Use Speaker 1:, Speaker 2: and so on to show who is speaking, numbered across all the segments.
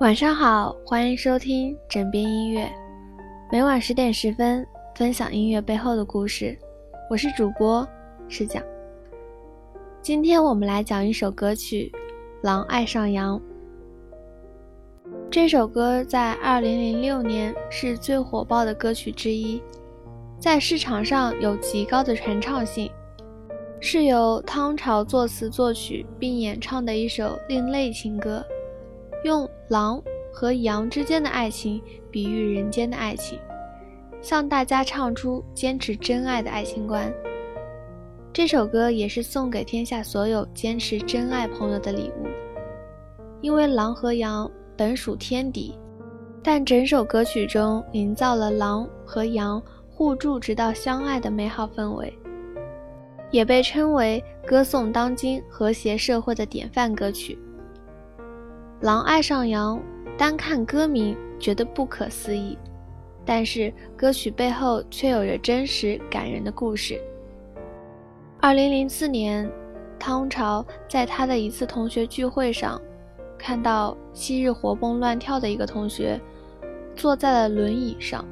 Speaker 1: 晚上好，欢迎收听枕边音乐，每晚十点十分分享音乐背后的故事。我是主播是讲。今天我们来讲一首歌曲《狼爱上羊》。这首歌在二零零六年是最火爆的歌曲之一，在市场上有极高的传唱性，是由汤潮作词作曲并演唱的一首另类情歌，用狼和羊之间的爱情比喻人间的爱情，向大家唱出坚持真爱的爱情观。这首歌也是送给天下所有坚持真爱朋友的礼物，因为狼和羊本属天敌，但整首歌曲中营造了狼和羊互助直到相爱的美好氛围，也被称为歌颂当今和谐社会的典范歌曲。狼爱上羊，单看歌名觉得不可思议，但是歌曲背后却有着真实感人的故事。二零零四年，汤潮在他的一次同学聚会上，看到昔日活蹦乱跳的一个同学坐在了轮椅上，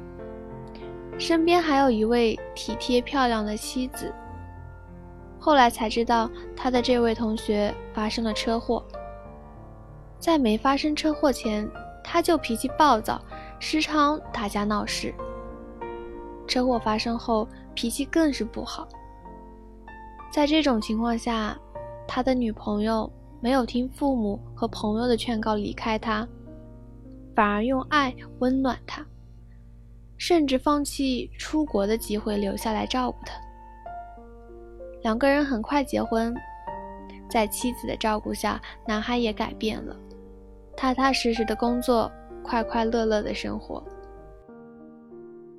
Speaker 1: 身边还有一位体贴漂亮的妻子。后来才知道，他的这位同学发生了车祸。在没发生车祸前，他就脾气暴躁，时常打架闹事。车祸发生后，脾气更是不好。在这种情况下，他的女朋友没有听父母和朋友的劝告离开他，反而用爱温暖他，甚至放弃出国的机会留下来照顾他。两个人很快结婚，在妻子的照顾下，男孩也改变了，踏踏实实的工作，快快乐乐的生活。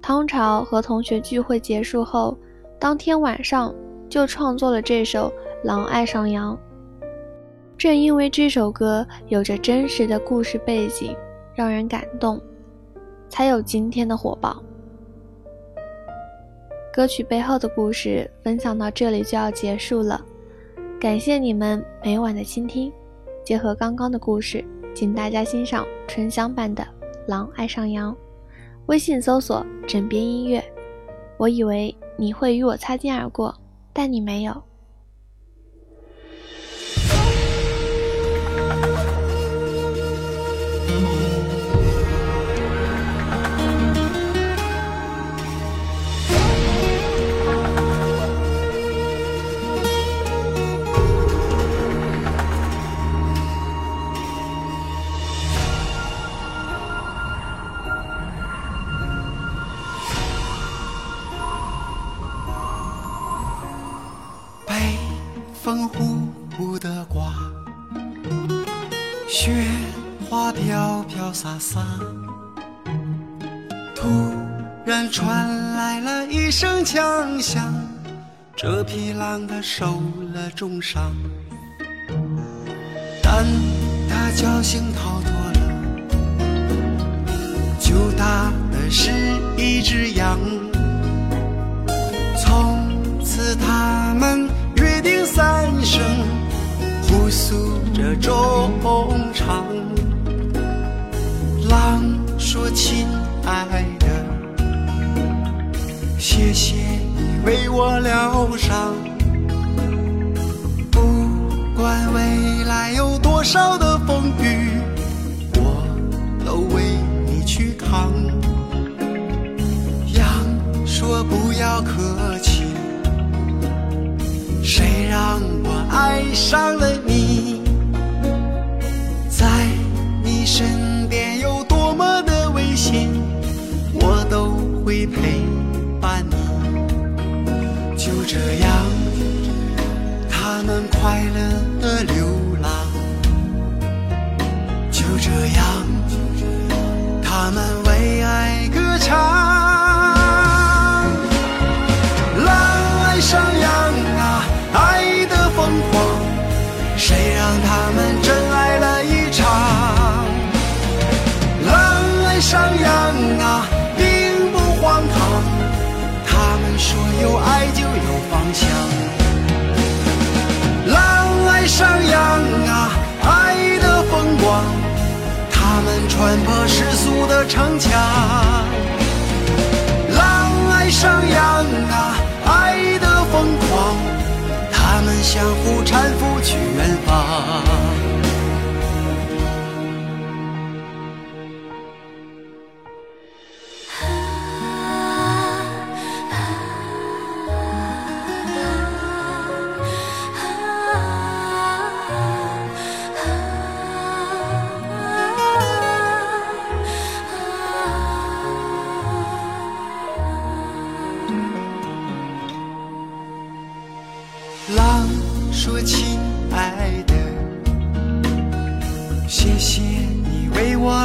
Speaker 1: 汤潮和同学聚会结束后，当天晚上。就创作了这首《狼爱上羊》。正因为这首歌有着真实的故事背景，让人感动，才有今天的火爆。歌曲背后的故事分享到这里就要结束了，感谢你们每晚的倾听。结合刚刚的故事，请大家欣赏纯享版的《狼爱上羊》。微信搜索“枕边音乐”，我以为你会与我擦肩而过。但你没有。
Speaker 2: 风呼呼的刮，雪花飘飘洒洒。突然传来了一声枪响，这匹狼它受了重伤。但它侥幸逃脱了，救它的是一只羊。着衷肠，狼说：“亲爱的，谢谢你为我疗伤。不管未来有多少的风雨，我都为你去扛。”羊说：“不要客气。”谁让我爱上了你？陪伴你。就这样，他们快乐说有爱就有方向。狼爱上羊啊爱的风光他们穿破世俗的城墙狼爱上羊啊爱的疯狂他们相互搀扶去远方。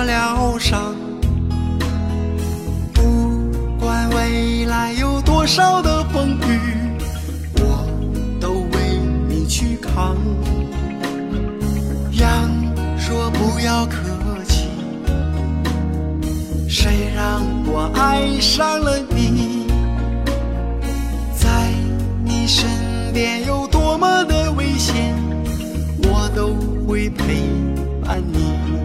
Speaker 2: 疗伤。不管未来有多少的风雨，我都为你去扛。”羊说：“不要客气，谁让我爱上了你，在你身边有多么的危险，我都会陪伴你。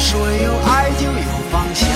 Speaker 2: 说有爱就有方向。